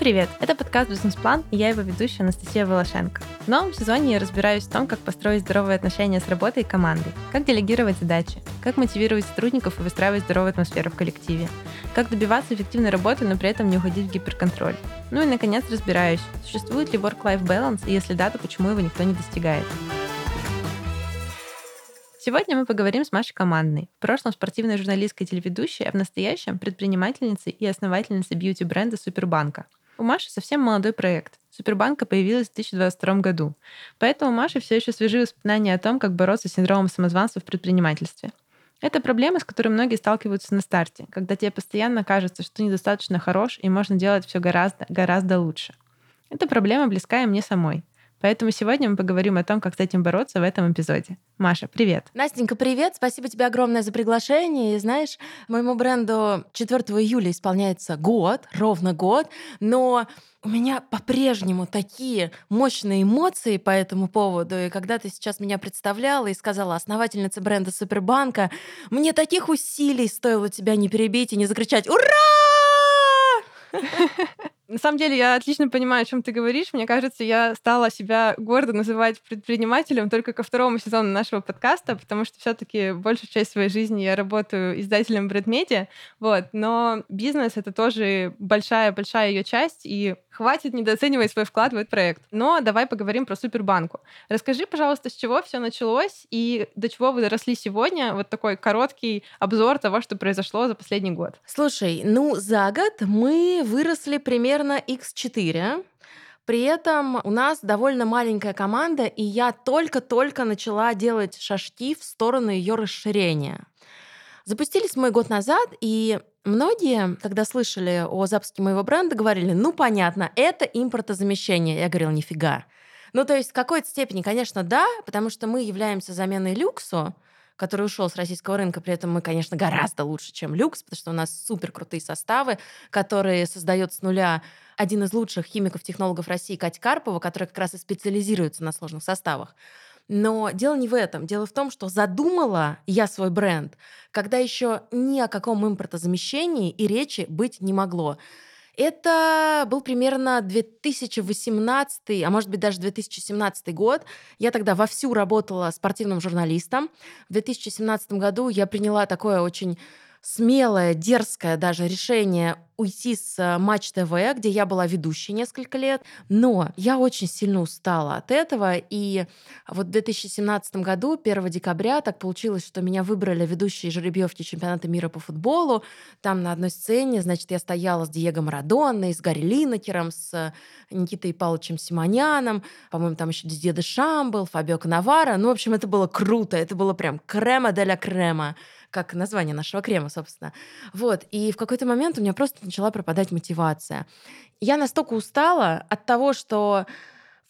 привет! Это подкаст «Бизнес-план» и я его ведущая Анастасия Волошенко. В новом сезоне я разбираюсь в том, как построить здоровые отношения с работой и командой, как делегировать задачи, как мотивировать сотрудников и выстраивать здоровую атмосферу в коллективе, как добиваться эффективной работы, но при этом не уходить в гиперконтроль. Ну и, наконец, разбираюсь, существует ли work-life balance, и если да, то почему его никто не достигает. Сегодня мы поговорим с Машей Командной, в прошлом спортивной журналисткой и телеведущей, а в настоящем предпринимательницей и основательницей бьюти-бренда Супербанка. У Маши совсем молодой проект. Супербанка появилась в 2022 году. Поэтому у Маши все еще свежие воспоминания о том, как бороться с синдромом самозванца в предпринимательстве. Это проблема, с которой многие сталкиваются на старте, когда тебе постоянно кажется, что недостаточно хорош и можно делать все гораздо, гораздо лучше. Эта проблема близкая мне самой. Поэтому сегодня мы поговорим о том, как с этим бороться в этом эпизоде. Маша, привет. Настенька, привет. Спасибо тебе огромное за приглашение. И знаешь, моему бренду 4 июля исполняется год, ровно год, но у меня по-прежнему такие мощные эмоции по этому поводу. И когда ты сейчас меня представляла и сказала основательница бренда Супербанка, мне таких усилий стоило тебя не перебить и не закричать «Ура!» На самом деле, я отлично понимаю, о чем ты говоришь. Мне кажется, я стала себя гордо называть предпринимателем только ко второму сезону нашего подкаста, потому что все-таки большую часть своей жизни я работаю издателем бренд-медиа. Вот. Но бизнес это тоже большая-большая ее часть, и хватит недооценивать свой вклад в этот проект. Но давай поговорим про Супербанку. Расскажи, пожалуйста, с чего все началось и до чего вы доросли сегодня. Вот такой короткий обзор того, что произошло за последний год. Слушай, ну за год мы выросли примерно x4. При этом у нас довольно маленькая команда, и я только-только начала делать шажки в сторону ее расширения. Запустились мы год назад, и Многие, когда слышали о запуске моего бренда, говорили, ну понятно, это импортозамещение. Я говорила, нифига. Ну то есть в какой-то степени, конечно, да, потому что мы являемся заменой люксу, который ушел с российского рынка. При этом мы, конечно, гораздо лучше, чем люкс, потому что у нас супер крутые составы, которые создает с нуля один из лучших химиков-технологов России Катя Карпова, которая как раз и специализируется на сложных составах. Но дело не в этом. Дело в том, что задумала я свой бренд, когда еще ни о каком импортозамещении и речи быть не могло. Это был примерно 2018, а может быть даже 2017 год. Я тогда вовсю работала спортивным журналистом. В 2017 году я приняла такое очень смелое, дерзкое даже решение уйти с э, Матч ТВ, где я была ведущей несколько лет, но я очень сильно устала от этого, и вот в 2017 году, 1 декабря, так получилось, что меня выбрали ведущие жеребьевки чемпионата мира по футболу, там на одной сцене, значит, я стояла с Диего Марадонной, с Гарри Линнекером, с Никитой Павловичем Симоняном, по-моему, там еще Дидье Дешам был, Фабио Канавара, ну, в общем, это было круто, это было прям крема де ля крема как название нашего крема, собственно. Вот, и в какой-то момент у меня просто начала пропадать мотивация. Я настолько устала от того, что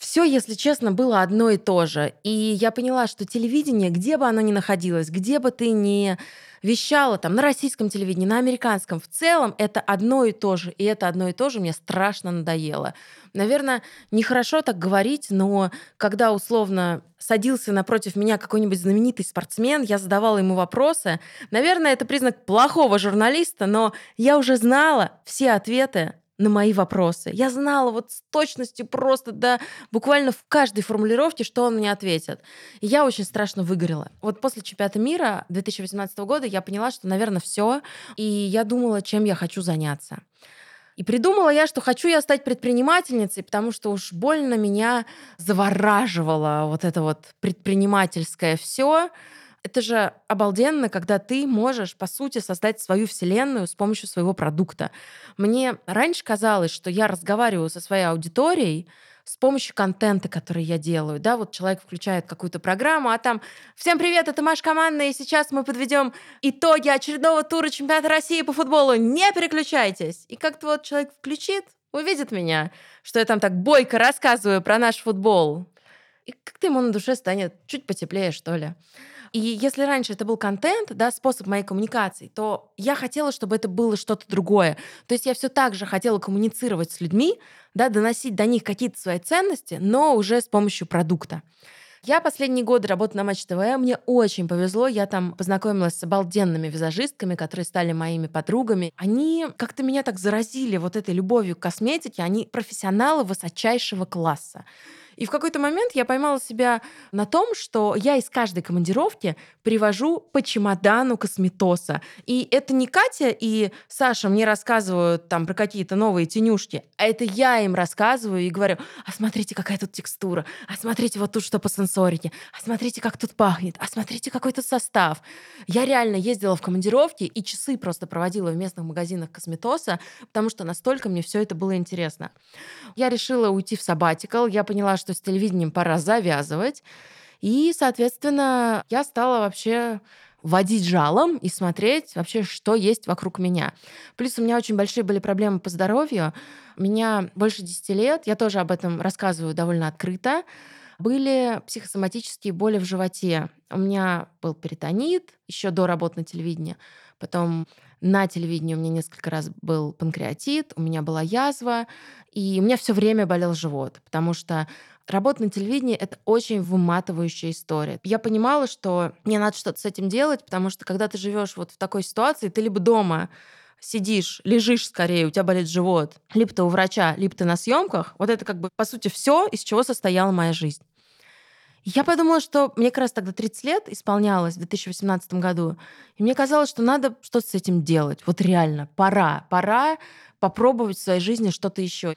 все, если честно, было одно и то же. И я поняла, что телевидение, где бы оно ни находилось, где бы ты ни вещала там на российском телевидении, на американском, в целом это одно и то же. И это одно и то же мне страшно надоело. Наверное, нехорошо так говорить, но когда условно садился напротив меня какой-нибудь знаменитый спортсмен, я задавала ему вопросы. Наверное, это признак плохого журналиста, но я уже знала все ответы на мои вопросы. Я знала вот с точностью просто, да, буквально в каждой формулировке, что он мне ответит. И я очень страшно выгорела. Вот после чемпионата мира 2018 года я поняла, что, наверное, все. И я думала, чем я хочу заняться. И придумала я, что хочу я стать предпринимательницей, потому что уж больно меня завораживало вот это вот предпринимательское все. Это же обалденно, когда ты можешь, по сути, создать свою вселенную с помощью своего продукта. Мне раньше казалось, что я разговариваю со своей аудиторией, с помощью контента, который я делаю. Да, вот человек включает какую-то программу, а там «Всем привет, это Маш Команда, и сейчас мы подведем итоги очередного тура чемпионата России по футболу. Не переключайтесь!» И как-то вот человек включит, увидит меня, что я там так бойко рассказываю про наш футбол. И как-то ему на душе станет чуть потеплее, что ли. И если раньше это был контент, да, способ моей коммуникации, то я хотела, чтобы это было что-то другое. То есть я все так же хотела коммуницировать с людьми, да, доносить до них какие-то свои ценности, но уже с помощью продукта. Я последние годы работаю на Матч ТВ, мне очень повезло, я там познакомилась с обалденными визажистками, которые стали моими подругами. Они как-то меня так заразили вот этой любовью к косметике, они профессионалы высочайшего класса. И в какой-то момент я поймала себя на том, что я из каждой командировки привожу по чемодану косметоса. И это не Катя и Саша мне рассказывают там про какие-то новые тенюшки, а это я им рассказываю и говорю, а смотрите, какая тут текстура, а смотрите вот тут что по сенсорике, а смотрите, как тут пахнет, а смотрите, какой тут состав. Я реально ездила в командировки и часы просто проводила в местных магазинах косметоса, потому что настолько мне все это было интересно. Я решила уйти в сабатикал, я поняла, что что с телевидением пора завязывать. И, соответственно, я стала вообще водить жалом и смотреть вообще, что есть вокруг меня. Плюс у меня очень большие были проблемы по здоровью. У меня больше 10 лет, я тоже об этом рассказываю довольно открыто. Были психосоматические боли в животе. У меня был перитонит еще до работы на телевидении. Потом на телевидении у меня несколько раз был панкреатит, у меня была язва, и у меня все время болел живот, потому что Работа на телевидении — это очень выматывающая история. Я понимала, что мне надо что-то с этим делать, потому что когда ты живешь вот в такой ситуации, ты либо дома сидишь, лежишь скорее, у тебя болит живот, либо ты у врача, либо ты на съемках. Вот это как бы, по сути, все, из чего состояла моя жизнь. Я подумала, что мне как раз тогда 30 лет исполнялось в 2018 году, и мне казалось, что надо что-то с этим делать. Вот реально, пора, пора попробовать в своей жизни что-то еще.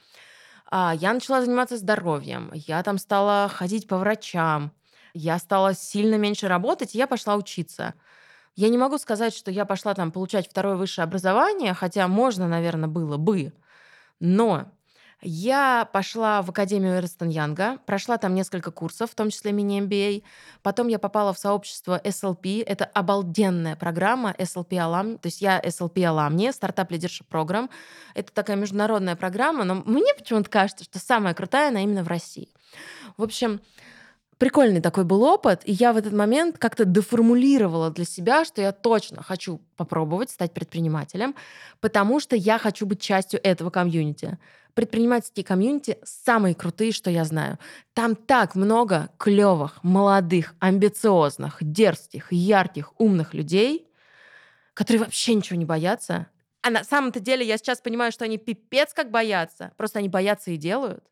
А, я начала заниматься здоровьем, я там стала ходить по врачам, я стала сильно меньше работать, и я пошла учиться. Я не могу сказать, что я пошла там получать второе высшее образование, хотя можно, наверное, было бы. Но я пошла в Академию Эрстон Янга, прошла там несколько курсов, в том числе мини-MBA. Потом я попала в сообщество SLP. Это обалденная программа SLP Alumni. То есть я SLP Alumni, стартап Leadership Program. Это такая международная программа, но мне почему-то кажется, что самая крутая она именно в России. В общем, прикольный такой был опыт, и я в этот момент как-то деформулировала для себя, что я точно хочу попробовать стать предпринимателем, потому что я хочу быть частью этого комьюнити предпринимательские комьюнити самые крутые, что я знаю. Там так много клевых, молодых, амбициозных, дерзких, ярких, умных людей, которые вообще ничего не боятся. А на самом-то деле я сейчас понимаю, что они пипец как боятся. Просто они боятся и делают.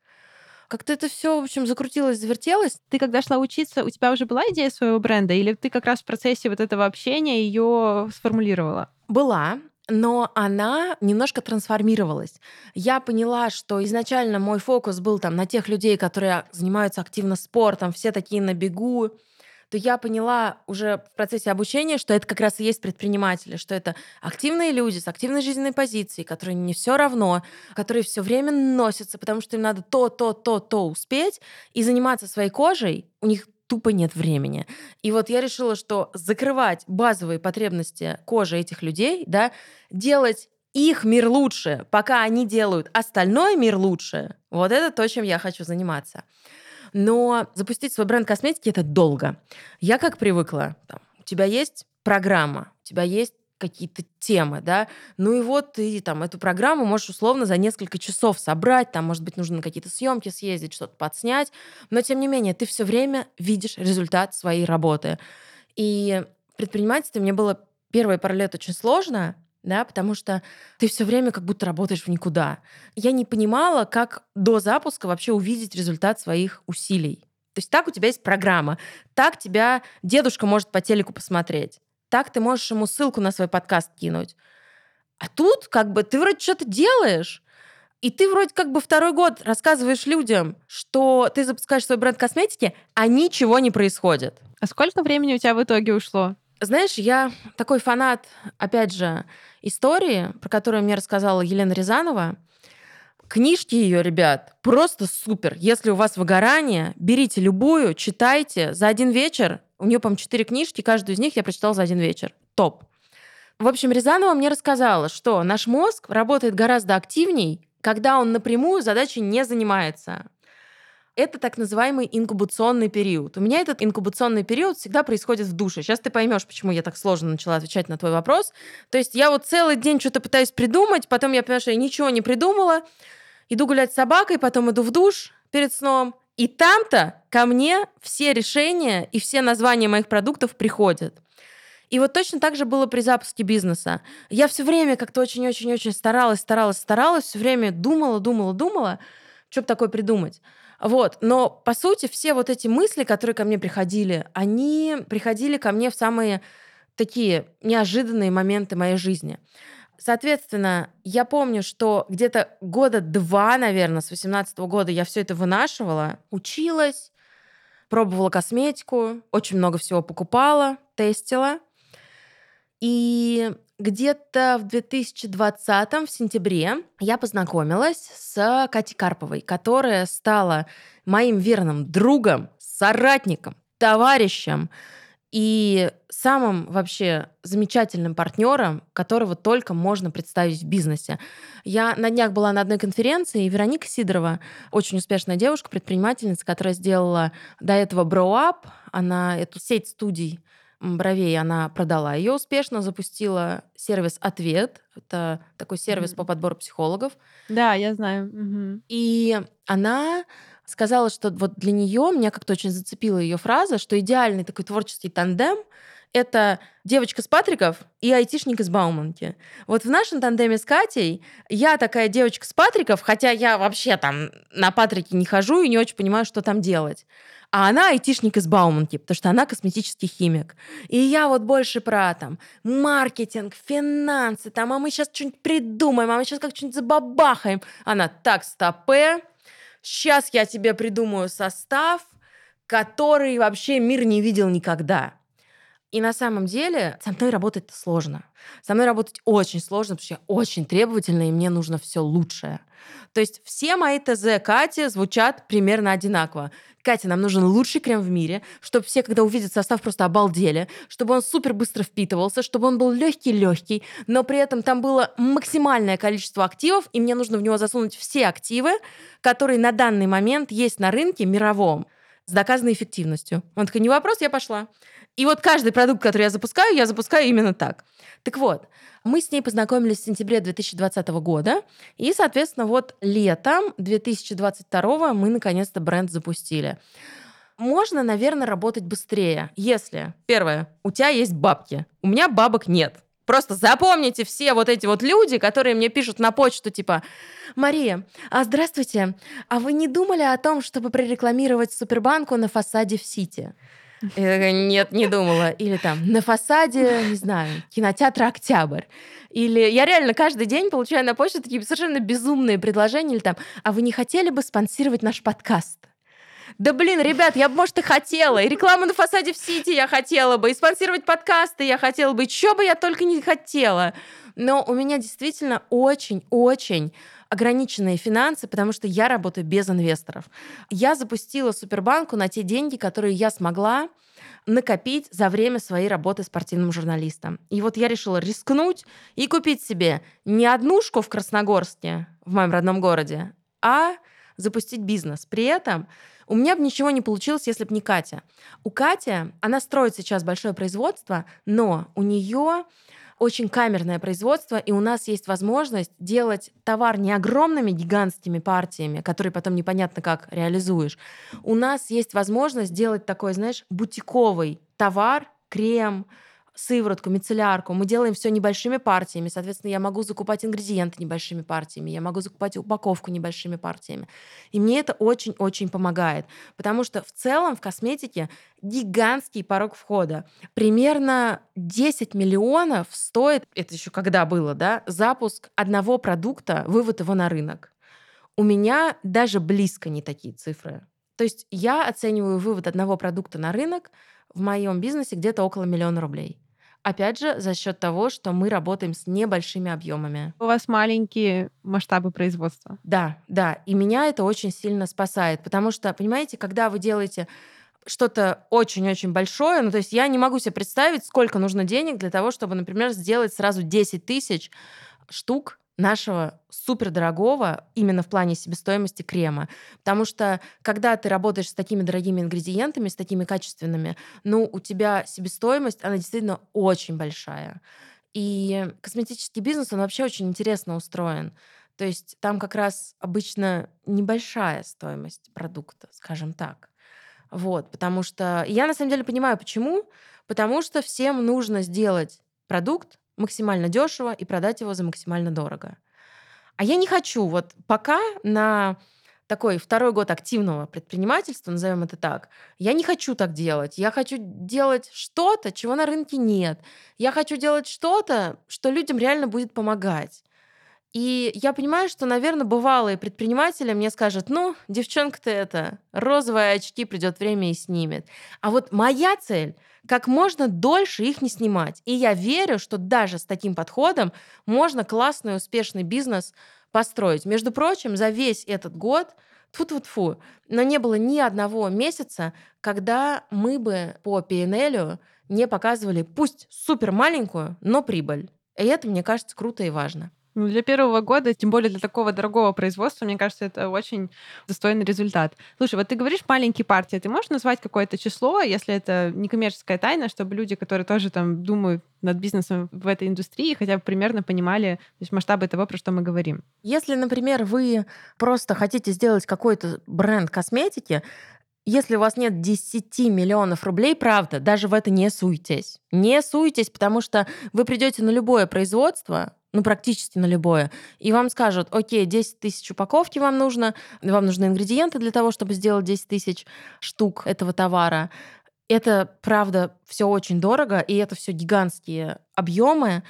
Как-то это все, в общем, закрутилось, завертелось. Ты когда шла учиться, у тебя уже была идея своего бренда, или ты как раз в процессе вот этого общения ее сформулировала? Была но она немножко трансформировалась. Я поняла, что изначально мой фокус был там на тех людей, которые занимаются активно спортом, все такие на бегу, то я поняла уже в процессе обучения, что это как раз и есть предприниматели, что это активные люди с активной жизненной позицией, которые не все равно, которые все время носятся, потому что им надо то, то, то, то успеть и заниматься своей кожей. У них тупо нет времени. И вот я решила, что закрывать базовые потребности кожи этих людей, да, делать их мир лучше, пока они делают остальной мир лучше, вот это то, чем я хочу заниматься. Но запустить свой бренд косметики это долго. Я как привыкла, там, у тебя есть программа, у тебя есть какие-то темы, да, ну и вот ты там эту программу можешь условно за несколько часов собрать, там, может быть, нужно на какие-то съемки съездить, что-то подснять, но тем не менее ты все время видишь результат своей работы. И предпринимательство мне было первые пару лет очень сложно, да, потому что ты все время как будто работаешь в никуда. Я не понимала, как до запуска вообще увидеть результат своих усилий. То есть так у тебя есть программа, так тебя дедушка может по телеку посмотреть. Так ты можешь ему ссылку на свой подкаст кинуть. А тут как бы ты вроде что-то делаешь, и ты вроде как бы второй год рассказываешь людям, что ты запускаешь свой бренд косметики, а ничего не происходит. А сколько времени у тебя в итоге ушло? Знаешь, я такой фанат, опять же, истории, про которую мне рассказала Елена Рязанова. Книжки ее, ребят, просто супер. Если у вас выгорание, берите любую, читайте. За один вечер у нее, по-моему, четыре книжки, каждую из них я прочитала за один вечер. Топ. В общем, Рязанова мне рассказала, что наш мозг работает гораздо активней, когда он напрямую задачей не занимается. Это так называемый инкубационный период. У меня этот инкубационный период всегда происходит в душе. Сейчас ты поймешь, почему я так сложно начала отвечать на твой вопрос. То есть я вот целый день что-то пытаюсь придумать, потом я понимаю, что я ничего не придумала, иду гулять с собакой, потом иду в душ перед сном, И там-то ко мне все решения и все названия моих продуктов приходят. И вот точно так же было при запуске бизнеса. Я все время как-то очень-очень-очень старалась, старалась, старалась, все время думала, думала, думала, что бы такое придумать. Вот. Но, по сути, все вот эти мысли, которые ко мне приходили, они приходили ко мне в самые такие неожиданные моменты моей жизни. Соответственно, я помню, что где-то года два, наверное, с 18 года я все это вынашивала, училась, пробовала косметику, очень много всего покупала, тестила. И где-то в 2020 в сентябре я познакомилась с Катей Карповой, которая стала моим верным другом, соратником, товарищем, и самым вообще замечательным партнером, которого только можно представить в бизнесе. Я на днях была на одной конференции, и Вероника Сидорова, очень успешная девушка, предпринимательница, которая сделала до этого Brow она эту сеть студий бровей, она продала ее успешно, запустила сервис «Ответ». Это такой сервис mm-hmm. по подбору психологов. Да, я знаю. Mm-hmm. И она сказала, что вот для нее меня как-то очень зацепила ее фраза, что идеальный такой творческий тандем это девочка с Патриков и айтишник из Бауманки. Вот в нашем тандеме с Катей я такая девочка с Патриков, хотя я вообще там на Патрике не хожу и не очень понимаю, что там делать. А она айтишник из Бауманки, потому что она косметический химик. И я вот больше про там маркетинг, финансы, там, а мы сейчас что-нибудь придумаем, а мы сейчас как что-нибудь забабахаем. Она так, стопе, сейчас я тебе придумаю состав, который вообще мир не видел никогда. И на самом деле со мной работать сложно. Со мной работать очень сложно, потому что я очень требовательна, и мне нужно все лучшее. То есть все мои ТЗ Кати звучат примерно одинаково. Катя, нам нужен лучший крем в мире, чтобы все, когда увидят состав, просто обалдели, чтобы он супер быстро впитывался, чтобы он был легкий-легкий, но при этом там было максимальное количество активов, и мне нужно в него засунуть все активы, которые на данный момент есть на рынке мировом с доказанной эффективностью. Он такой, не вопрос, я пошла. И вот каждый продукт, который я запускаю, я запускаю именно так. Так вот, мы с ней познакомились в сентябре 2020 года, и, соответственно, вот летом 2022 мы наконец-то бренд запустили. Можно, наверное, работать быстрее, если, первое, у тебя есть бабки. У меня бабок нет. Просто запомните все вот эти вот люди, которые мне пишут на почту, типа, Мария, а здравствуйте, а вы не думали о том, чтобы прорекламировать Супербанку на фасаде в Сити? Я такая, нет, не думала. Или там на фасаде, не знаю, кинотеатра «Октябрь». Или я реально каждый день получаю на почту такие совершенно безумные предложения. Или там, а вы не хотели бы спонсировать наш подкаст? Да блин, ребят, я бы, может, и хотела. И рекламу на фасаде в Сити я хотела бы. И спонсировать подкасты я хотела бы. Чего бы я только не хотела. Но у меня действительно очень-очень ограниченные финансы, потому что я работаю без инвесторов. Я запустила Супербанку на те деньги, которые я смогла накопить за время своей работы спортивным журналистом. И вот я решила рискнуть и купить себе не однушку в Красногорске, в моем родном городе, а запустить бизнес. При этом у меня бы ничего не получилось, если бы не Катя. У Кати, она строит сейчас большое производство, но у нее очень камерное производство, и у нас есть возможность делать товар не огромными гигантскими партиями, которые потом непонятно как реализуешь. У нас есть возможность делать такой, знаешь, бутиковый товар, крем, сыворотку, мицеллярку. Мы делаем все небольшими партиями. Соответственно, я могу закупать ингредиенты небольшими партиями, я могу закупать упаковку небольшими партиями. И мне это очень-очень помогает. Потому что в целом в косметике гигантский порог входа. Примерно 10 миллионов стоит, это еще когда было, да, запуск одного продукта, вывод его на рынок. У меня даже близко не такие цифры. То есть я оцениваю вывод одного продукта на рынок в моем бизнесе где-то около миллиона рублей. Опять же, за счет того, что мы работаем с небольшими объемами. У вас маленькие масштабы производства. Да, да. И меня это очень сильно спасает. Потому что, понимаете, когда вы делаете что-то очень-очень большое, ну то есть я не могу себе представить, сколько нужно денег для того, чтобы, например, сделать сразу 10 тысяч штук нашего супердорогого именно в плане себестоимости крема. Потому что когда ты работаешь с такими дорогими ингредиентами, с такими качественными, ну, у тебя себестоимость, она действительно очень большая. И косметический бизнес, он вообще очень интересно устроен. То есть там как раз обычно небольшая стоимость продукта, скажем так. Вот, потому что я на самом деле понимаю, почему. Потому что всем нужно сделать продукт максимально дешево и продать его за максимально дорого. А я не хочу вот пока на такой второй год активного предпринимательства, назовем это так, я не хочу так делать. Я хочу делать что-то, чего на рынке нет. Я хочу делать что-то, что людям реально будет помогать. И я понимаю, что, наверное, бывалые предприниматели мне скажут, ну, девчонка-то это, розовые очки придет время и снимет. А вот моя цель как можно дольше их не снимать. И я верю, что даже с таким подходом можно классный, успешный бизнес построить. Между прочим, за весь этот год тут вот фу, но не было ни одного месяца, когда мы бы по PNL не показывали, пусть супер маленькую, но прибыль. И это, мне кажется, круто и важно. Ну, для первого года, тем более для такого дорогого производства, мне кажется, это очень достойный результат. Слушай, вот ты говоришь маленькие партии, ты можешь назвать какое-то число, если это не коммерческая тайна, чтобы люди, которые тоже там думают над бизнесом в этой индустрии, хотя бы примерно понимали то есть масштабы того, про что мы говорим. Если, например, вы просто хотите сделать какой-то бренд косметики, если у вас нет 10 миллионов рублей, правда, даже в это не суйтесь. Не суйтесь, потому что вы придете на любое производство, ну, практически на любое, и вам скажут, окей, 10 тысяч упаковки вам нужно, вам нужны ингредиенты для того, чтобы сделать 10 тысяч штук этого товара. Это, правда, все очень дорого, и это все гигантские объемы.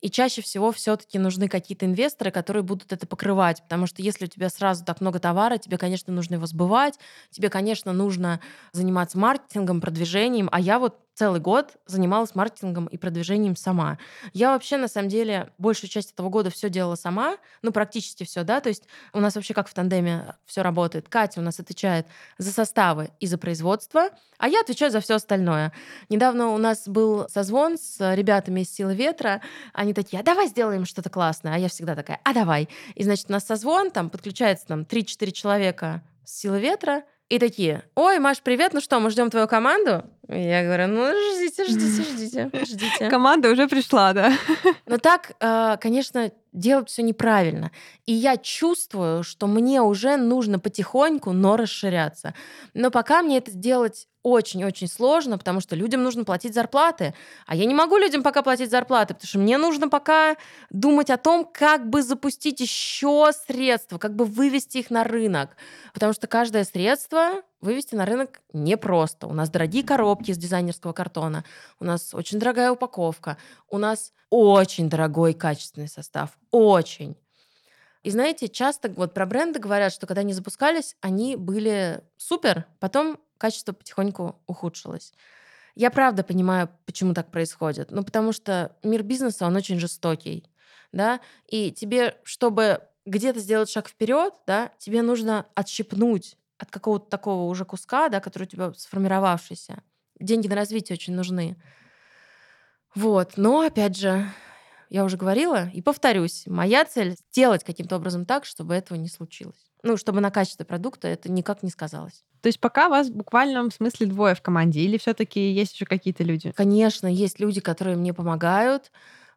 И чаще всего все-таки нужны какие-то инвесторы, которые будут это покрывать. Потому что если у тебя сразу так много товара, тебе, конечно, нужно его сбывать, тебе, конечно, нужно заниматься маркетингом, продвижением. А я вот целый год занималась маркетингом и продвижением сама. Я вообще, на самом деле, большую часть этого года все делала сама, ну, практически все, да, то есть у нас вообще как в тандеме все работает. Катя у нас отвечает за составы и за производство, а я отвечаю за все остальное. Недавно у нас был созвон с ребятами из «Силы ветра», они такие, а давай сделаем что-то классное, а я всегда такая, а давай. И, значит, у нас созвон, там подключается там 3-4 человека с «Силы ветра», и такие, ой, Маш, привет, ну что, мы ждем твою команду? Я говорю, ну ждите, ждите, ждите, ждите. Команда уже пришла, да. Но так, э, конечно, делать все неправильно. И я чувствую, что мне уже нужно потихоньку, но расширяться. Но пока мне это делать очень-очень сложно, потому что людям нужно платить зарплаты. А я не могу людям пока платить зарплаты, потому что мне нужно пока думать о том, как бы запустить еще средства, как бы вывести их на рынок. Потому что каждое средство вывести на рынок непросто. У нас дорогие коробки из дизайнерского картона, у нас очень дорогая упаковка, у нас очень дорогой качественный состав. Очень. И знаете, часто вот про бренды говорят, что когда они запускались, они были супер, потом качество потихоньку ухудшилось. Я правда понимаю, почему так происходит. Ну, потому что мир бизнеса, он очень жестокий, да, и тебе, чтобы где-то сделать шаг вперед, да, тебе нужно отщипнуть от какого-то такого уже куска, да, который у тебя сформировавшийся. Деньги на развитие очень нужны. Вот. Но, опять же, я уже говорила и повторюсь, моя цель — сделать каким-то образом так, чтобы этого не случилось. Ну, чтобы на качестве продукта это никак не сказалось. То есть пока вас в буквальном смысле двое в команде, или все таки есть еще какие-то люди? Конечно, есть люди, которые мне помогают,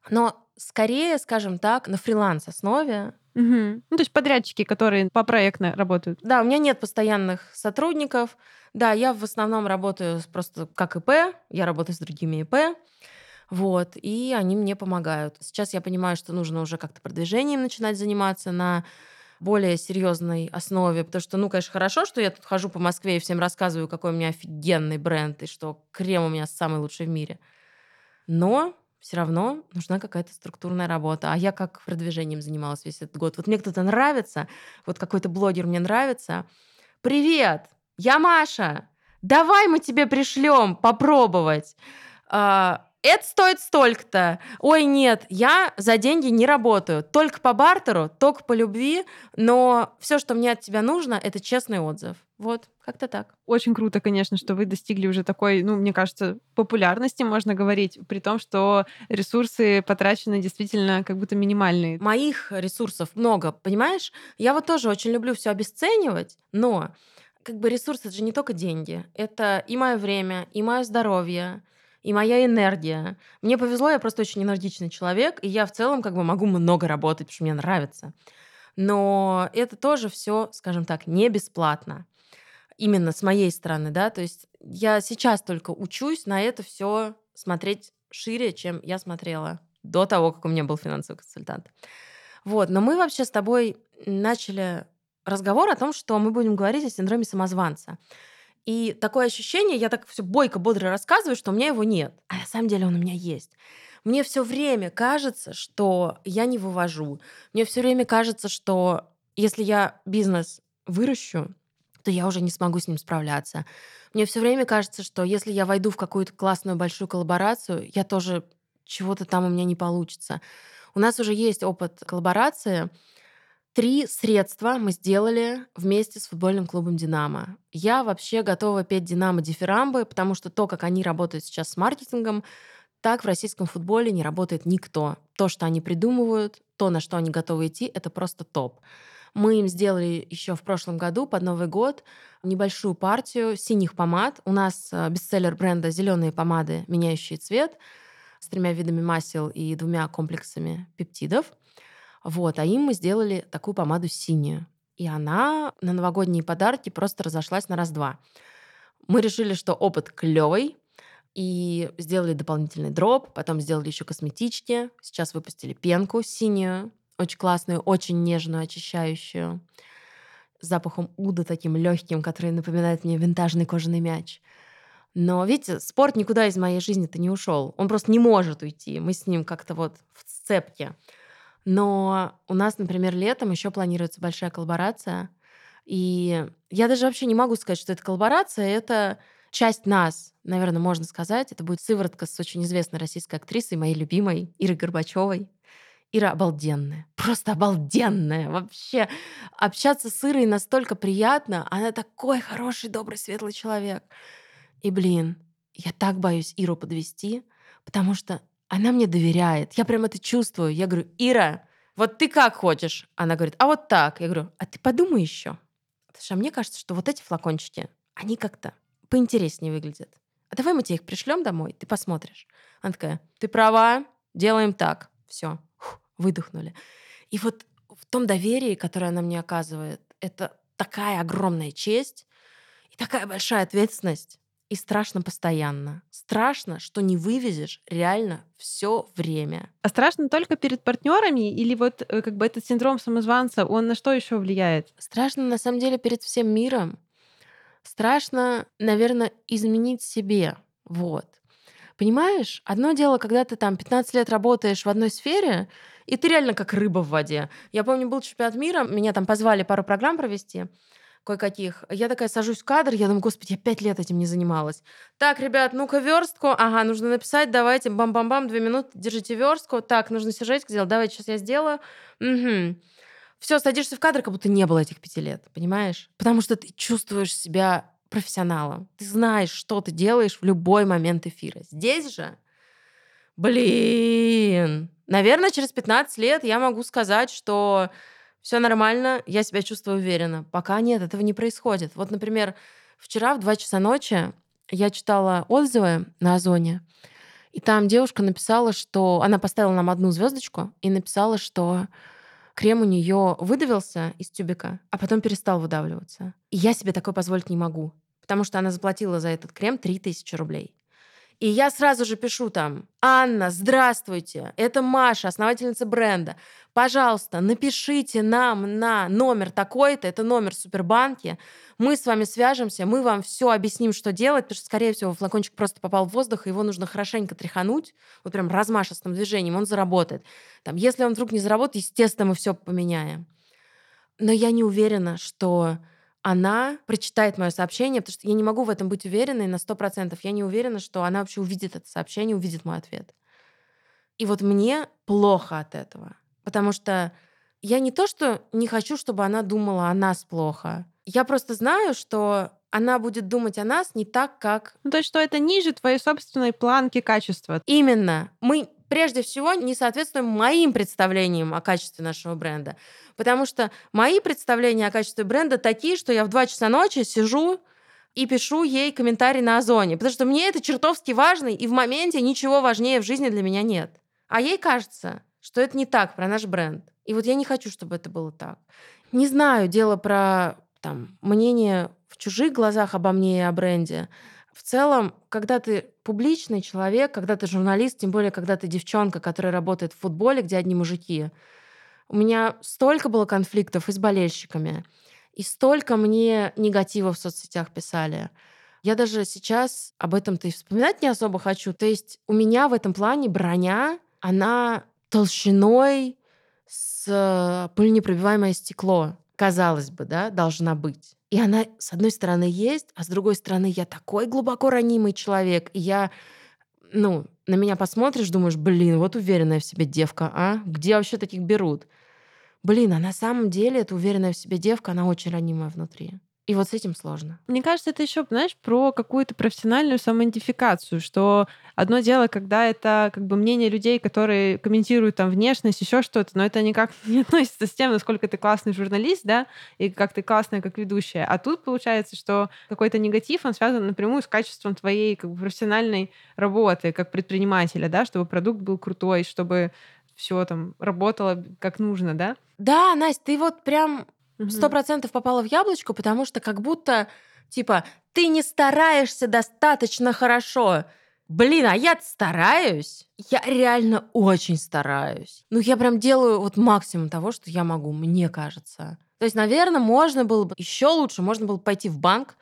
но скорее, скажем так, на фриланс-основе. Угу. Ну, то есть подрядчики, которые по проектно работают. Да, у меня нет постоянных сотрудников. Да, я в основном работаю просто как ИП, я работаю с другими ИП. Вот, и они мне помогают. Сейчас я понимаю, что нужно уже как-то продвижением начинать заниматься на более серьезной основе, потому что, ну, конечно, хорошо, что я тут хожу по Москве и всем рассказываю, какой у меня офигенный бренд и что крем у меня самый лучший в мире. Но все равно нужна какая-то структурная работа. А я как продвижением занималась весь этот год. Вот мне кто-то нравится, вот какой-то блогер мне нравится. Привет, я Маша. Давай мы тебе пришлем попробовать. А, это стоит столько-то. Ой, нет, я за деньги не работаю. Только по бартеру, только по любви, но все, что мне от тебя нужно, это честный отзыв. Вот, как-то так. Очень круто, конечно, что вы достигли уже такой, ну, мне кажется, популярности, можно говорить, при том, что ресурсы потрачены действительно как будто минимальные. Моих ресурсов много, понимаешь? Я вот тоже очень люблю все обесценивать, но как бы ресурсы это же не только деньги. Это и мое время, и мое здоровье, и моя энергия. Мне повезло, я просто очень энергичный человек, и я в целом как бы могу много работать, потому что мне нравится. Но это тоже все, скажем так, не бесплатно. Именно с моей стороны, да, то есть я сейчас только учусь на это все смотреть шире, чем я смотрела до того, как у меня был финансовый консультант. Вот, но мы вообще с тобой начали разговор о том, что мы будем говорить о синдроме самозванца. И такое ощущение, я так все бойко, бодро рассказываю, что у меня его нет. А на самом деле он у меня есть. Мне все время кажется, что я не вывожу. Мне все время кажется, что если я бизнес выращу, то я уже не смогу с ним справляться. Мне все время кажется, что если я войду в какую-то классную большую коллаборацию, я тоже чего-то там у меня не получится. У нас уже есть опыт коллаборации. Три средства мы сделали вместе с футбольным клубом «Динамо». Я вообще готова петь «Динамо» дифирамбы, потому что то, как они работают сейчас с маркетингом, так в российском футболе не работает никто. То, что они придумывают, то, на что они готовы идти, это просто топ. Мы им сделали еще в прошлом году под Новый год небольшую партию синих помад. У нас э, бестселлер бренда «Зеленые помады, меняющие цвет» с тремя видами масел и двумя комплексами пептидов. Вот, а им мы сделали такую помаду синюю. И она на новогодние подарки просто разошлась на раз-два. Мы решили, что опыт клевый, и сделали дополнительный дроп, потом сделали еще косметички. Сейчас выпустили пенку синюю, очень классную, очень нежную, очищающую. С запахом уда таким легким, который напоминает мне винтажный кожаный мяч. Но, видите, спорт никуда из моей жизни-то не ушел. Он просто не может уйти. Мы с ним как-то вот в сцепке. Но у нас, например, летом еще планируется большая коллаборация. И я даже вообще не могу сказать, что это коллаборация. Это часть нас, наверное, можно сказать. Это будет сыворотка с очень известной российской актрисой, моей любимой, Ирой Горбачевой. Ира обалденная. Просто обалденная. Вообще общаться с Ирой настолько приятно. Она такой хороший, добрый, светлый человек. И, блин, я так боюсь Иру подвести, потому что она мне доверяет. Я прям это чувствую. Я говорю, Ира, вот ты как хочешь? Она говорит, а вот так. Я говорю, а ты подумай еще. Потому что мне кажется, что вот эти флакончики, они как-то поинтереснее выглядят. А давай мы тебе их пришлем домой, ты посмотришь. Она такая, ты права, делаем так. Все, выдохнули. И вот в том доверии, которое она мне оказывает, это такая огромная честь и такая большая ответственность. И страшно постоянно. Страшно, что не вывезешь реально все время. А страшно только перед партнерами или вот э, как бы этот синдром самозванца, он на что еще влияет? Страшно на самом деле перед всем миром. Страшно, наверное, изменить себе. Вот. Понимаешь, одно дело, когда ты там 15 лет работаешь в одной сфере, и ты реально как рыба в воде. Я помню, был чемпионат мира, меня там позвали пару программ провести, кое-каких. Я такая сажусь в кадр, я думаю, господи, я пять лет этим не занималась. Так, ребят, ну-ка верстку. Ага, нужно написать, давайте, бам-бам-бам, две минуты, держите верстку. Так, нужно сюжетик сделать, давайте, сейчас я сделаю. Угу. Все, садишься в кадр, как будто не было этих пяти лет, понимаешь? Потому что ты чувствуешь себя профессионалом. Ты знаешь, что ты делаешь в любой момент эфира. Здесь же, блин, наверное, через 15 лет я могу сказать, что все нормально, я себя чувствую уверенно. Пока нет, этого не происходит. Вот, например, вчера в 2 часа ночи я читала отзывы на Озоне, и там девушка написала, что она поставила нам одну звездочку и написала, что крем у нее выдавился из тюбика, а потом перестал выдавливаться. И я себе такое позволить не могу, потому что она заплатила за этот крем 3000 рублей. И я сразу же пишу там, Анна, здравствуйте, это Маша, основательница бренда. Пожалуйста, напишите нам на номер такой-то, это номер Супербанки. Мы с вами свяжемся, мы вам все объясним, что делать, потому что, скорее всего, флакончик просто попал в воздух, и его нужно хорошенько тряхануть, вот прям размашистым движением, он заработает. Там, если он вдруг не заработает, естественно, мы все поменяем. Но я не уверена, что она прочитает мое сообщение, потому что я не могу в этом быть уверенной на 100%. Я не уверена, что она вообще увидит это сообщение, увидит мой ответ. И вот мне плохо от этого. Потому что я не то, что не хочу, чтобы она думала о нас плохо. Я просто знаю, что она будет думать о нас не так, как... Ну, то есть, что это ниже твоей собственной планки качества. Именно. Мы прежде всего не соответствуем моим представлениям о качестве нашего бренда. Потому что мои представления о качестве бренда такие, что я в 2 часа ночи сижу и пишу ей комментарий на Озоне. Потому что мне это чертовски важно, и в моменте ничего важнее в жизни для меня нет. А ей кажется, что это не так про наш бренд. И вот я не хочу, чтобы это было так. Не знаю, дело про там, мнение в чужих глазах обо мне и о бренде. В целом, когда ты публичный человек, когда ты журналист, тем более, когда ты девчонка, которая работает в футболе, где одни мужики, у меня столько было конфликтов и с болельщиками, и столько мне негатива в соцсетях писали. Я даже сейчас об этом-то и вспоминать не особо хочу. То есть у меня в этом плане броня, она толщиной с пыленепробиваемое стекло, казалось бы, да, должна быть. И она, с одной стороны, есть, а с другой стороны, я такой глубоко ранимый человек, и я, ну, на меня посмотришь, думаешь, блин, вот уверенная в себе девка, а? Где вообще таких берут? Блин, а на самом деле эта уверенная в себе девка, она очень ранимая внутри. И вот с этим сложно. Мне кажется, это еще, знаешь, про какую-то профессиональную самоидентификацию, что одно дело, когда это как бы мнение людей, которые комментируют там внешность, еще что-то, но это никак не относится с тем, насколько ты классный журналист, да, и как ты классная как ведущая. А тут получается, что какой-то негатив, он связан напрямую с качеством твоей как бы, профессиональной работы как предпринимателя, да, чтобы продукт был крутой, чтобы все там работало как нужно, да? Да, Настя, ты вот прям сто процентов попала в яблочко, потому что как будто, типа, ты не стараешься достаточно хорошо. Блин, а я стараюсь. Я реально очень стараюсь. Ну, я прям делаю вот максимум того, что я могу, мне кажется. То есть, наверное, можно было бы еще лучше, можно было бы пойти в банк,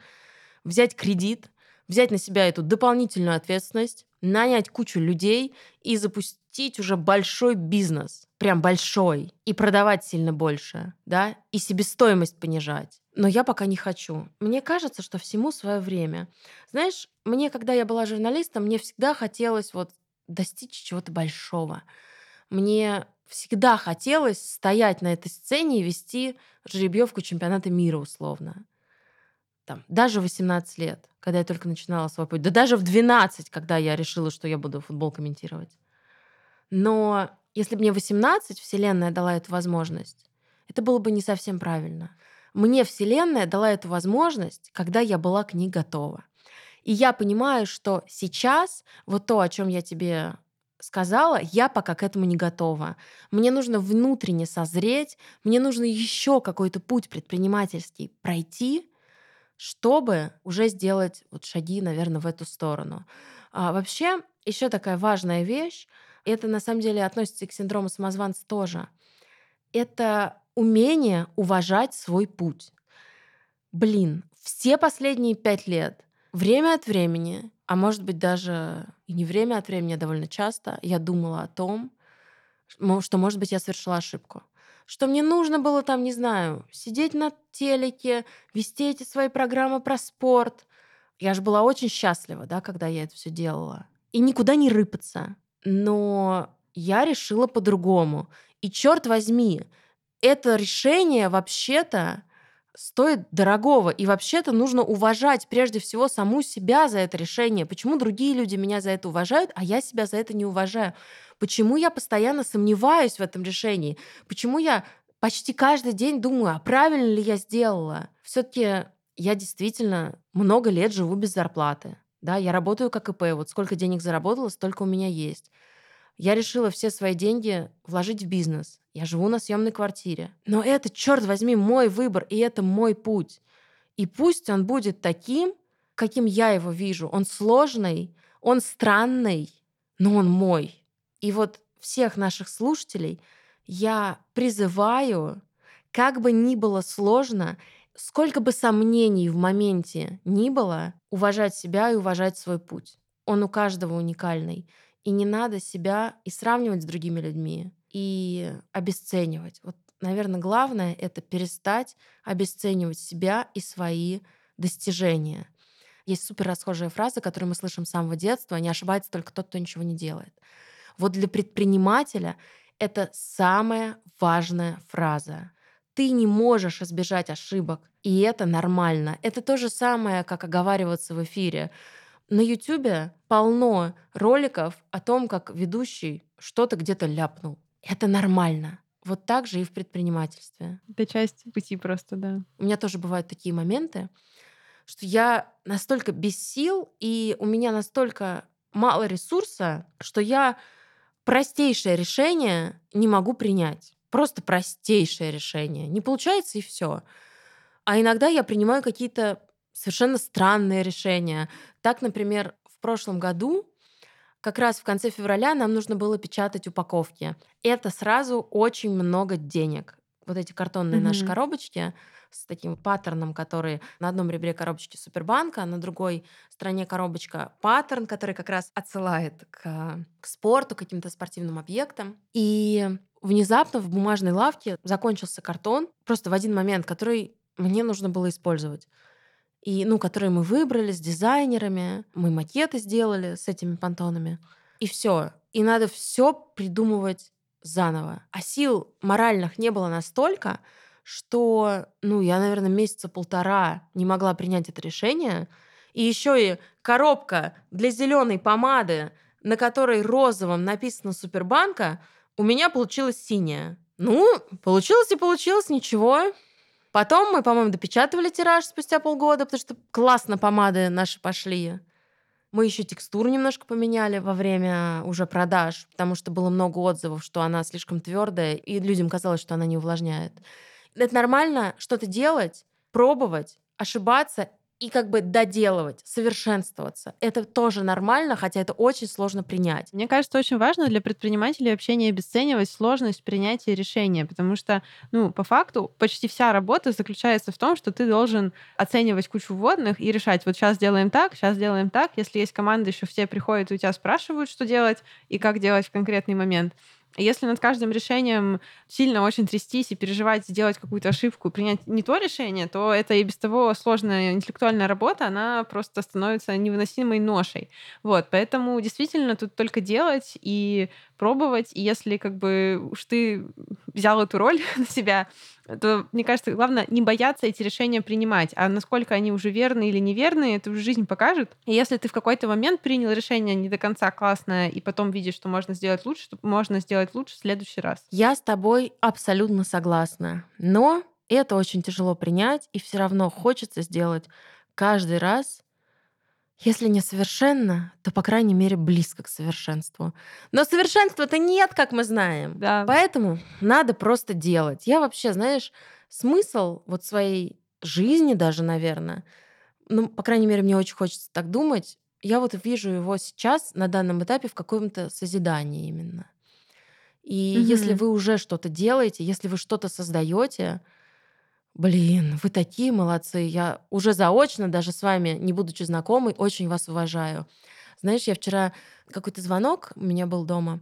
взять кредит, взять на себя эту дополнительную ответственность, нанять кучу людей и запустить уже большой бизнес, прям большой, и продавать сильно больше, да, и себестоимость понижать. Но я пока не хочу. Мне кажется, что всему свое время. Знаешь, мне, когда я была журналистом, мне всегда хотелось вот достичь чего-то большого. Мне всегда хотелось стоять на этой сцене и вести жеребьевку чемпионата мира условно там, даже 18 лет, когда я только начинала свой путь, да даже в 12, когда я решила, что я буду футбол комментировать. Но если бы мне 18 Вселенная дала эту возможность, это было бы не совсем правильно. Мне Вселенная дала эту возможность, когда я была к ней готова. И я понимаю, что сейчас вот то, о чем я тебе сказала, я пока к этому не готова. Мне нужно внутренне созреть, мне нужно еще какой-то путь предпринимательский пройти, чтобы уже сделать вот шаги, наверное, в эту сторону. А вообще, еще такая важная вещь, это на самом деле относится и к синдрому самозванца тоже. Это умение уважать свой путь. Блин, все последние пять лет, время от времени, а может быть даже и не время от времени, а довольно часто, я думала о том, что, может быть, я совершила ошибку что мне нужно было там, не знаю, сидеть на телеке, вести эти свои программы про спорт. Я же была очень счастлива, да, когда я это все делала. И никуда не рыпаться. Но я решила по-другому. И черт возьми, это решение вообще-то стоит дорогого. И вообще-то нужно уважать прежде всего саму себя за это решение. Почему другие люди меня за это уважают, а я себя за это не уважаю? Почему я постоянно сомневаюсь в этом решении? Почему я почти каждый день думаю, а правильно ли я сделала? Все-таки я действительно много лет живу без зарплаты. Да, я работаю как ИП. Вот сколько денег заработала, столько у меня есть. Я решила все свои деньги вложить в бизнес. Я живу на съемной квартире. Но это, черт возьми, мой выбор, и это мой путь. И пусть он будет таким, каким я его вижу. Он сложный, он странный, но он мой. И вот всех наших слушателей я призываю, как бы ни было сложно, сколько бы сомнений в моменте ни было, уважать себя и уважать свой путь. Он у каждого уникальный. И не надо себя и сравнивать с другими людьми, и обесценивать. Вот, наверное, главное — это перестать обесценивать себя и свои достижения. Есть супер расхожая фраза, которую мы слышим с самого детства. Не ошибается только тот, кто ничего не делает. Вот для предпринимателя это самая важная фраза. Ты не можешь избежать ошибок, и это нормально. Это то же самое, как оговариваться в эфире. На YouTube полно роликов о том, как ведущий что-то где-то ляпнул. Это нормально. Вот так же и в предпринимательстве. Это часть пути просто, да. У меня тоже бывают такие моменты, что я настолько без сил, и у меня настолько мало ресурса, что я простейшее решение не могу принять. просто простейшее решение. Не получается и все. А иногда я принимаю какие-то совершенно странные решения. Так, например, в прошлом году как раз в конце февраля нам нужно было печатать упаковки. Это сразу очень много денег. Вот эти картонные наши Мгм. коробочки с таким паттерном, который на одном ребре коробочки Супербанка, а на другой стороне коробочка паттерн, который как раз отсылает к, к спорту, к каким-то спортивным объектам. И внезапно в бумажной лавке закончился картон просто в один момент, который мне нужно было использовать и, ну, которые мы выбрали с дизайнерами, мы макеты сделали с этими понтонами, и все. И надо все придумывать заново. А сил моральных не было настолько, что, ну, я, наверное, месяца полтора не могла принять это решение. И еще и коробка для зеленой помады, на которой розовым написано Супербанка, у меня получилась синяя. Ну, получилось и получилось, ничего. Потом мы, по-моему, допечатывали тираж спустя полгода, потому что классно помады наши пошли. Мы еще текстуру немножко поменяли во время уже продаж, потому что было много отзывов, что она слишком твердая, и людям казалось, что она не увлажняет. Это нормально что-то делать, пробовать, ошибаться и как бы доделывать, совершенствоваться. Это тоже нормально, хотя это очень сложно принять. Мне кажется, очень важно для предпринимателей вообще не обесценивать сложность принятия решения, потому что, ну, по факту, почти вся работа заключается в том, что ты должен оценивать кучу вводных и решать, вот сейчас делаем так, сейчас делаем так. Если есть команда, еще все приходят и у тебя спрашивают, что делать и как делать в конкретный момент. Если над каждым решением сильно очень трястись и переживать, сделать какую-то ошибку принять не то решение, то это и без того сложная интеллектуальная работа, она просто становится невыносимой ношей. Вот, поэтому действительно тут только делать и пробовать, и если как бы уж ты взял эту роль на себя, то, мне кажется, главное не бояться эти решения принимать, а насколько они уже верны или неверны, это уже жизнь покажет. И если ты в какой-то момент принял решение не до конца классное, и потом видишь, что можно сделать лучше, то можно сделать лучше в следующий раз. Я с тобой абсолютно согласна. Но это очень тяжело принять, и все равно хочется сделать каждый раз если не совершенно, то, по крайней мере, близко к совершенству. Но совершенства-то нет, как мы знаем. Да. Поэтому надо просто делать. Я вообще, знаешь, смысл вот своей жизни даже, наверное, ну, по крайней мере, мне очень хочется так думать, я вот вижу его сейчас на данном этапе в каком-то созидании именно. И Мгм. если вы уже что-то делаете, если вы что-то создаете, Блин, вы такие молодцы. Я уже заочно, даже с вами, не будучи знакомой, очень вас уважаю. Знаешь, я вчера какой-то звонок у меня был дома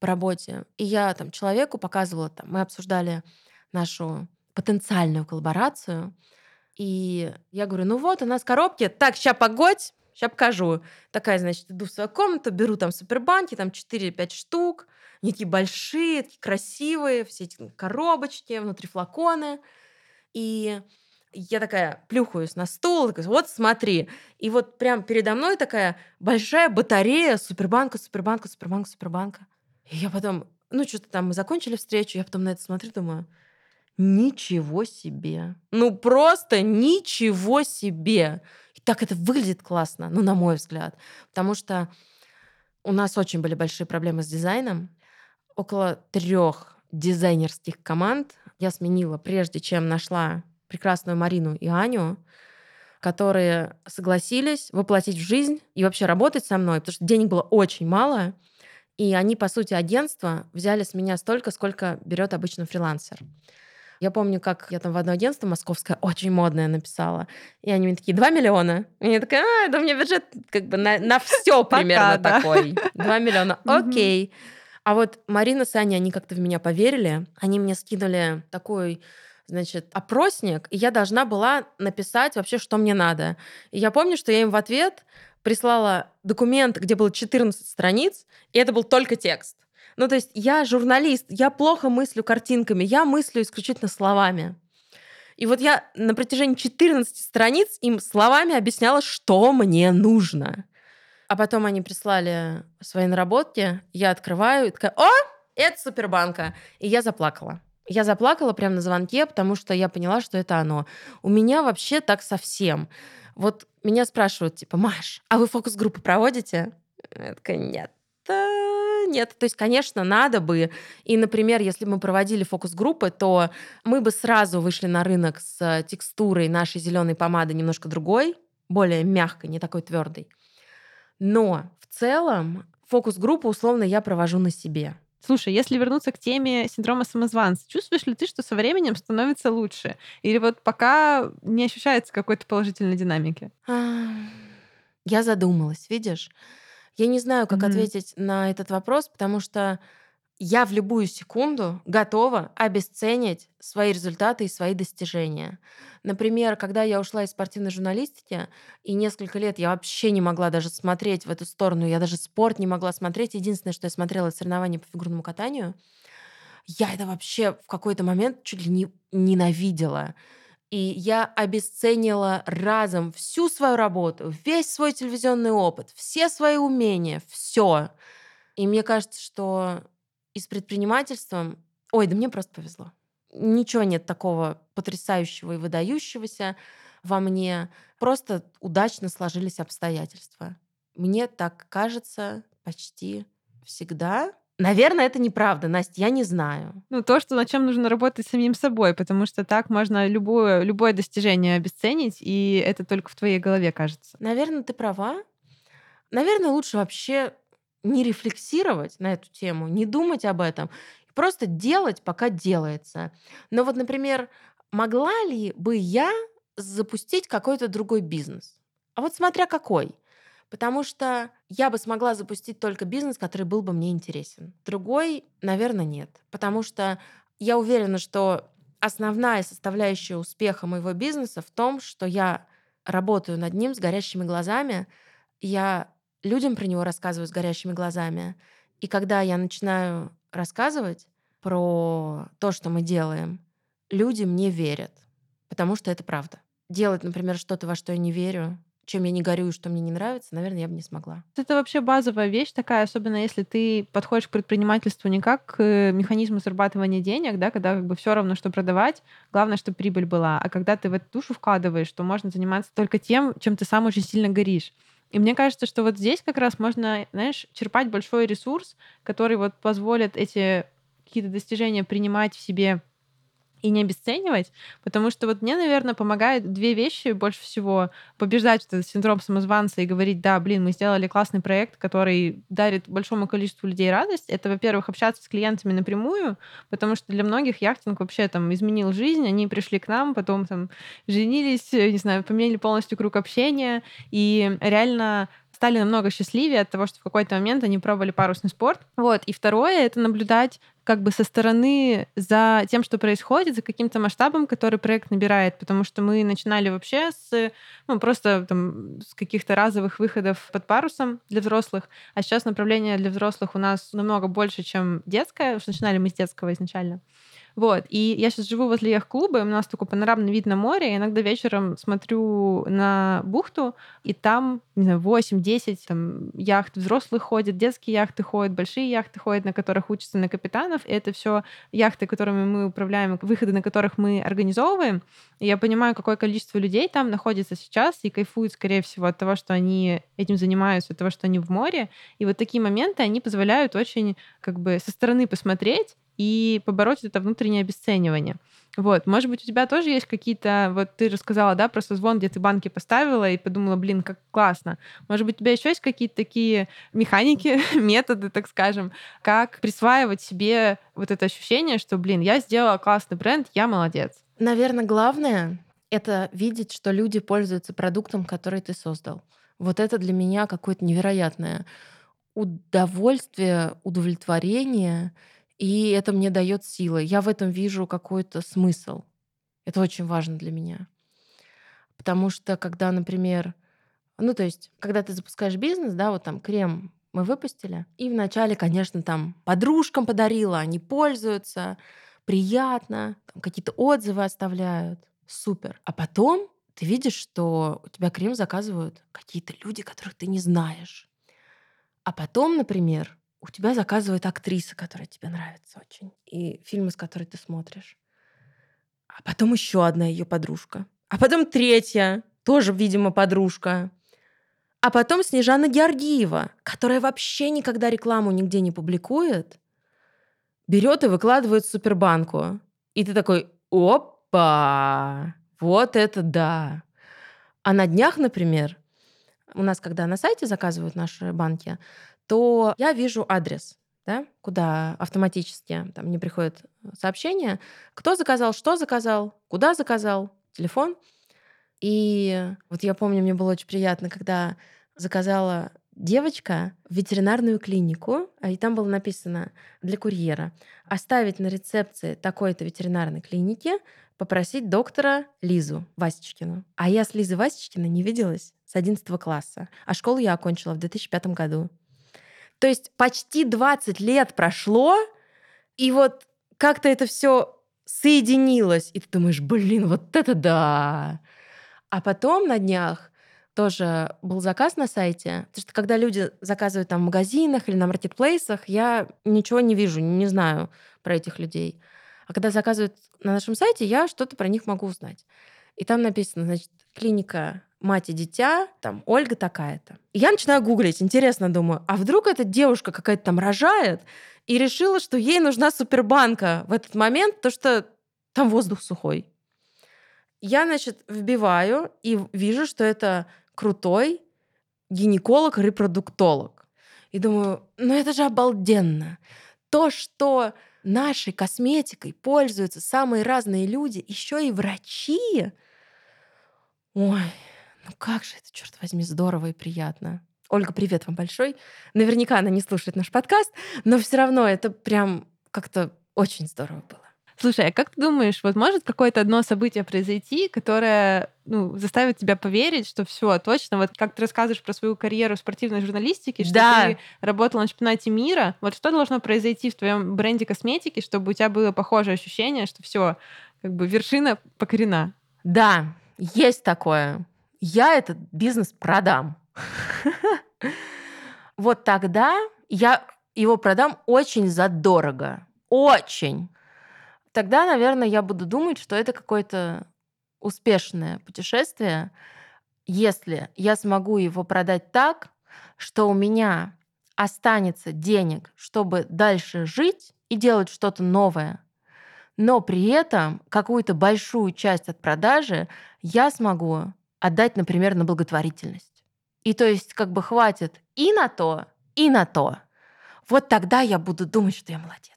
по работе, и я там человеку показывала, там, мы обсуждали нашу потенциальную коллаборацию, и я говорю, ну вот, у нас коробки, так, ща погодь, ща покажу. Такая, значит, иду в свою комнату, беру там супербанки, там 4-5 штук, они такие большие, такие красивые, все эти коробочки, внутри флаконы. И я такая плюхаюсь на стул, такая, вот смотри. И вот прям передо мной такая большая батарея Супербанка, Супербанка, Супербанка, Супербанка. И я потом, ну что-то там мы закончили встречу, я потом на это смотрю, думаю, ничего себе. Ну просто ничего себе. И так это выглядит классно, ну на мой взгляд. Потому что у нас очень были большие проблемы с дизайном. Около трех дизайнерских команд я сменила, прежде чем нашла прекрасную Марину и Аню, которые согласились воплотить в жизнь и вообще работать со мной, потому что денег было очень мало. И они, по сути, агентство взяли с меня столько, сколько берет обычно фрилансер. Я помню, как я там в одно агентство московское, очень модное, написала. И они мне такие, 2 миллиона. И я такая, а, да у меня бюджет как бы на, на все примерно такой. 2 миллиона, окей. А вот Марина с Аней, они как-то в меня поверили. Они мне скинули такой, значит, опросник, и я должна была написать вообще, что мне надо. И я помню, что я им в ответ прислала документ, где было 14 страниц, и это был только текст. Ну, то есть я журналист, я плохо мыслю картинками, я мыслю исключительно словами. И вот я на протяжении 14 страниц им словами объясняла, что мне нужно. А потом они прислали свои наработки, я открываю и такая, о, это Супербанка. И я заплакала. Я заплакала прямо на звонке, потому что я поняла, что это оно. У меня вообще так совсем. Вот меня спрашивают, типа, Маш, а вы фокус-группы проводите? Я такая, нет, э, нет. То есть, конечно, надо бы. И, например, если бы мы проводили фокус-группы, то мы бы сразу вышли на рынок с текстурой нашей зеленой помады немножко другой, более мягкой, не такой твердой. Но в целом фокус-группу условно я провожу на себе. Слушай, если вернуться к теме синдрома самозванца, чувствуешь ли ты, что со временем становится лучше? Или вот пока не ощущается какой-то положительной динамики? Я задумалась, видишь? Я не знаю, как mm-hmm. ответить на этот вопрос, потому что я в любую секунду готова обесценить свои результаты и свои достижения. Например, когда я ушла из спортивной журналистики, и несколько лет я вообще не могла даже смотреть в эту сторону, я даже спорт не могла смотреть. Единственное, что я смотрела, соревнования по фигурному катанию. Я это вообще в какой-то момент чуть ли не ненавидела. И я обесценила разом всю свою работу, весь свой телевизионный опыт, все свои умения, все. И мне кажется, что и с предпринимательством, ой, да мне просто повезло. Ничего нет такого потрясающего и выдающегося во мне. Просто удачно сложились обстоятельства. Мне так кажется почти всегда. Наверное, это неправда, Настя, я не знаю. Ну, то, что над чем нужно работать самим собой, потому что так можно любое, любое достижение обесценить, и это только в твоей голове кажется. Наверное, ты права. Наверное, лучше вообще не рефлексировать на эту тему, не думать об этом, просто делать, пока делается. Но вот, например, могла ли бы я запустить какой-то другой бизнес? А вот смотря какой. Потому что я бы смогла запустить только бизнес, который был бы мне интересен. Другой, наверное, нет. Потому что я уверена, что основная составляющая успеха моего бизнеса в том, что я работаю над ним с горящими глазами, я людям про него рассказываю с горящими глазами. И когда я начинаю рассказывать про то, что мы делаем, люди мне верят, потому что это правда. Делать, например, что-то, во что я не верю, чем я не горю и что мне не нравится, наверное, я бы не смогла. Это вообще базовая вещь такая, особенно если ты подходишь к предпринимательству не как к механизму зарабатывания денег, да, когда как бы все равно, что продавать, главное, чтобы прибыль была. А когда ты в эту душу вкладываешь, то можно заниматься только тем, чем ты сам очень сильно горишь. И мне кажется, что вот здесь как раз можно, знаешь, черпать большой ресурс, который вот позволит эти какие-то достижения принимать в себе и не обесценивать, потому что вот мне, наверное, помогает две вещи больше всего. Побеждать этот синдром самозванца и говорить, да, блин, мы сделали классный проект, который дарит большому количеству людей радость. Это, во-первых, общаться с клиентами напрямую, потому что для многих яхтинг вообще там изменил жизнь, они пришли к нам, потом там женились, не знаю, поменяли полностью круг общения, и реально стали намного счастливее от того, что в какой-то момент они пробовали парусный спорт. Вот. И второе — это наблюдать как бы со стороны за тем, что происходит, за каким-то масштабом, который проект набирает, потому что мы начинали вообще с, ну, просто там, с каких-то разовых выходов под парусом для взрослых, а сейчас направление для взрослых у нас намного больше, чем детское, что начинали мы с детского изначально. Вот. И я сейчас живу возле яхт-клуба, и у нас такой панорамный вид на море. Я иногда вечером смотрю на бухту, и там, не знаю, 8-10 там, яхт взрослых ходят, детские яхты ходят, большие яхты ходят, на которых учатся на капитанов. И это все яхты, которыми мы управляем, выходы на которых мы организовываем. И я понимаю, какое количество людей там находится сейчас и кайфуют, скорее всего, от того, что они этим занимаются, от того, что они в море. И вот такие моменты, они позволяют очень как бы со стороны посмотреть и побороть это внутреннее обесценивание. Вот, может быть, у тебя тоже есть какие-то, вот ты рассказала, да, про созвон, где ты банки поставила и подумала, блин, как классно. Может быть, у тебя еще есть какие-то такие механики, методы, так скажем, как присваивать себе вот это ощущение, что, блин, я сделала классный бренд, я молодец. Наверное, главное — это видеть, что люди пользуются продуктом, который ты создал. Вот это для меня какое-то невероятное удовольствие, удовлетворение — и это мне дает силы. Я в этом вижу какой-то смысл. Это очень важно для меня. Потому что когда, например, ну, то есть, когда ты запускаешь бизнес, да, вот там крем мы выпустили, и вначале, конечно, там подружкам подарила, они пользуются, приятно, какие-то отзывы оставляют, супер. А потом ты видишь, что у тебя крем заказывают какие-то люди, которых ты не знаешь. А потом, например, у тебя заказывает актриса, которая тебе нравится очень, и фильмы, с которой ты смотришь. А потом еще одна ее подружка. А потом третья, тоже, видимо, подружка. А потом Снежана Георгиева, которая вообще никогда рекламу нигде не публикует, берет и выкладывает в супербанку. И ты такой, опа, вот это да. А на днях, например, у нас, когда на сайте заказывают наши банки, то я вижу адрес, да, куда автоматически там мне приходит сообщение, кто заказал, что заказал, куда заказал, телефон. И вот я помню, мне было очень приятно, когда заказала девочка в ветеринарную клинику, а и там было написано для курьера оставить на рецепции такой-то ветеринарной клиники, попросить доктора Лизу Васечкину. А я с Лизой Васечкиной не виделась с 11 класса, а школу я окончила в 2005 году. То есть почти 20 лет прошло, и вот как-то это все соединилось, и ты думаешь, блин, вот это да. А потом на днях тоже был заказ на сайте. Потому что когда люди заказывают там в магазинах или на маркетплейсах, я ничего не вижу, не знаю про этих людей. А когда заказывают на нашем сайте, я что-то про них могу узнать. И там написано, значит, клиника мать и дитя, там Ольга такая-то. И я начинаю гуглить, интересно думаю, а вдруг эта девушка какая-то там рожает и решила, что ей нужна супербанка в этот момент, то что там воздух сухой. Я, значит, вбиваю и вижу, что это крутой гинеколог-репродуктолог. И думаю, ну это же обалденно. То, что нашей косметикой пользуются самые разные люди, еще и врачи. Ой, ну как же это, черт возьми, здорово и приятно. Ольга, привет вам большой. Наверняка она не слушает наш подкаст, но все равно это прям как-то очень здорово было. Слушай, а как ты думаешь, вот может какое-то одно событие произойти, которое ну, заставит тебя поверить, что все точно, вот как ты рассказываешь про свою карьеру в спортивной журналистике, что да. ты работала на чемпионате мира, вот что должно произойти в твоем бренде косметики, чтобы у тебя было похожее ощущение, что все, как бы вершина покорена? Да, есть такое. Я этот бизнес продам. Вот тогда я его продам очень задорого. Очень тогда, наверное, я буду думать, что это какое-то успешное путешествие, если я смогу его продать так, что у меня останется денег, чтобы дальше жить и делать что-то новое, но при этом какую-то большую часть от продажи я смогу отдать, например, на благотворительность. И то есть как бы хватит и на то, и на то. Вот тогда я буду думать, что я молодец.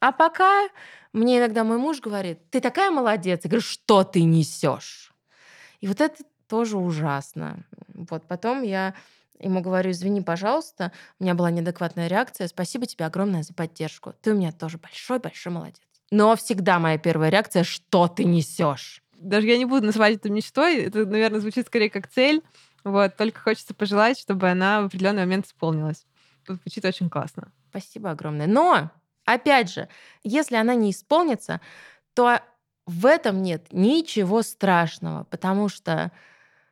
А пока мне иногда мой муж говорит, ты такая молодец. Я говорю, что ты несешь? И вот это тоже ужасно. Вот потом я ему говорю, извини, пожалуйста, у меня была неадекватная реакция, спасибо тебе огромное за поддержку. Ты у меня тоже большой-большой молодец. Но всегда моя первая реакция, что ты несешь? Даже я не буду называть это мечтой, это, наверное, звучит скорее как цель. Вот, только хочется пожелать, чтобы она в определенный момент исполнилась. Звучит очень классно. Спасибо огромное. Но Опять же, если она не исполнится, то в этом нет ничего страшного, потому что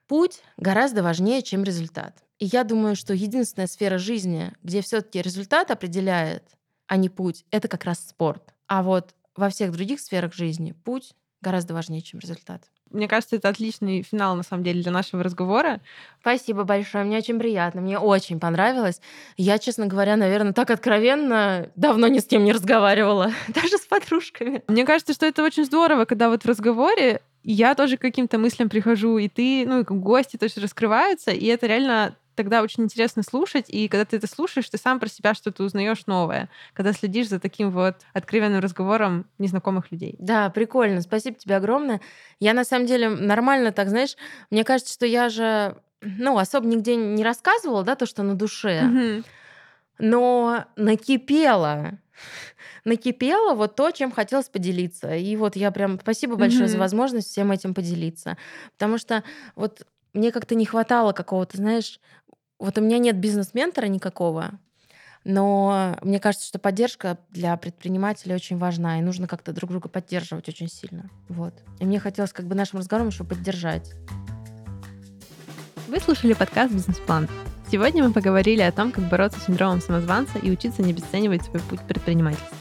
путь гораздо важнее, чем результат. И я думаю, что единственная сфера жизни, где все-таки результат определяет, а не путь, это как раз спорт. А вот во всех других сферах жизни путь гораздо важнее, чем результат. Мне кажется, это отличный финал, на самом деле, для нашего разговора. Спасибо большое, мне очень приятно, мне очень понравилось. Я, честно говоря, наверное, так откровенно давно ни с кем не разговаривала, даже с подружками. Мне кажется, что это очень здорово, когда вот в разговоре я тоже к каким-то мыслям прихожу, и ты, ну, и гости тоже раскрываются, и это реально тогда очень интересно слушать, и когда ты это слушаешь, ты сам про себя что-то узнаешь новое, когда следишь за таким вот откровенным разговором незнакомых людей. Да, прикольно. Спасибо тебе огромное. Я на самом деле нормально так, знаешь, мне кажется, что я же, ну, особо нигде не рассказывала, да, то, что на душе, угу. но накипела накипело вот то, чем хотелось поделиться. И вот я прям спасибо большое mm-hmm. за возможность всем этим поделиться. Потому что вот мне как-то не хватало какого-то, знаешь, вот у меня нет бизнес-ментора никакого, но мне кажется, что поддержка для предпринимателей очень важна, и нужно как-то друг друга поддерживать очень сильно. Вот. И мне хотелось как бы нашим разговором еще поддержать. Вы слушали подкаст «Бизнес-план». Сегодня мы поговорили о том, как бороться с синдромом самозванца и учиться не обесценивать свой путь в предпринимательстве.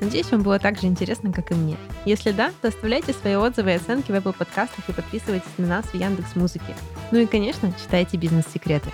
Надеюсь, вам было так же интересно, как и мне. Если да, то оставляйте свои отзывы и оценки в Apple подкастах и подписывайтесь на нас в Яндекс Музыке. Ну и, конечно, читайте бизнес-секреты.